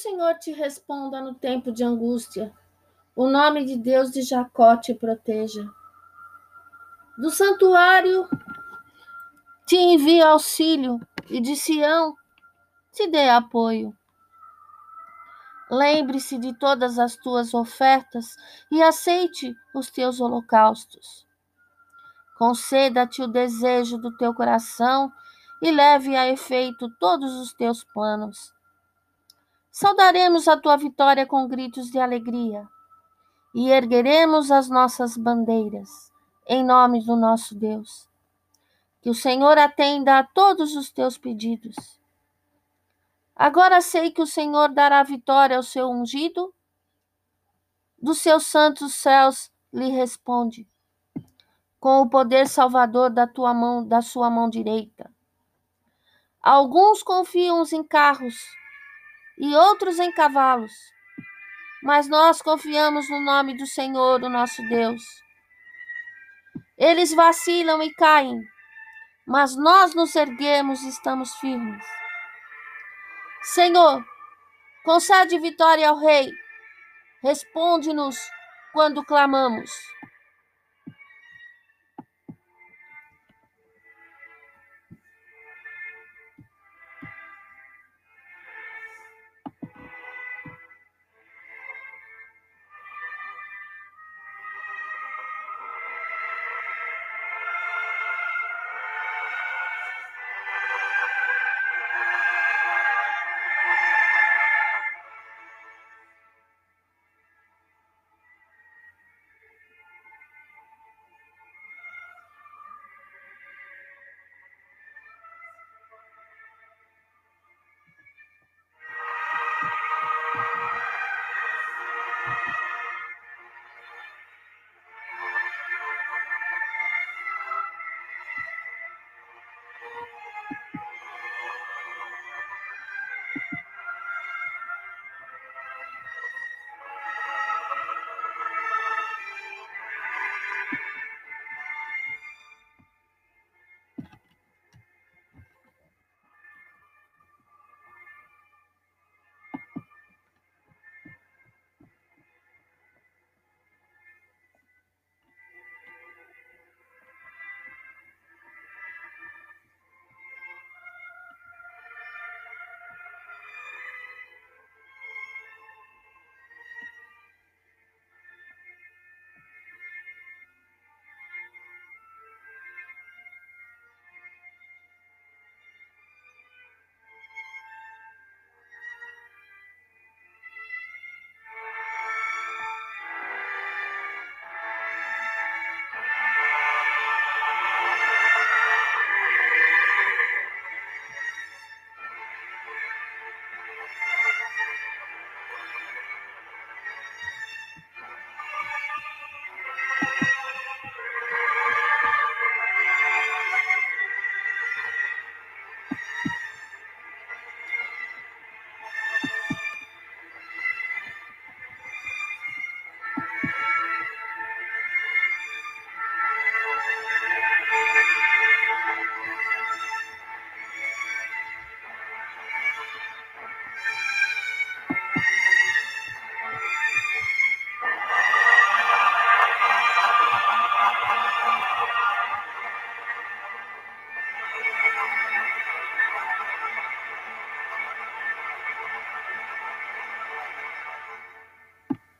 Senhor te responda no tempo de angústia. O nome de Deus de Jacó te proteja. Do santuário te envie auxílio e de Sião te dê apoio. Lembre-se de todas as tuas ofertas e aceite os teus holocaustos. Conceda-te o desejo do teu coração e leve a efeito todos os teus planos. Saudaremos a tua vitória com gritos de alegria e ergueremos as nossas bandeiras em nome do nosso Deus. Que o Senhor atenda a todos os teus pedidos Agora sei que o Senhor dará vitória ao seu ungido. Dos seus santos céus lhe responde, com o poder salvador da tua mão, da sua mão direita. Alguns confiam em carros e outros em cavalos, mas nós confiamos no nome do Senhor, o nosso Deus. Eles vacilam e caem, mas nós nos erguemos e estamos firmes. Senhor, concede vitória ao Rei. Responde-nos quando clamamos.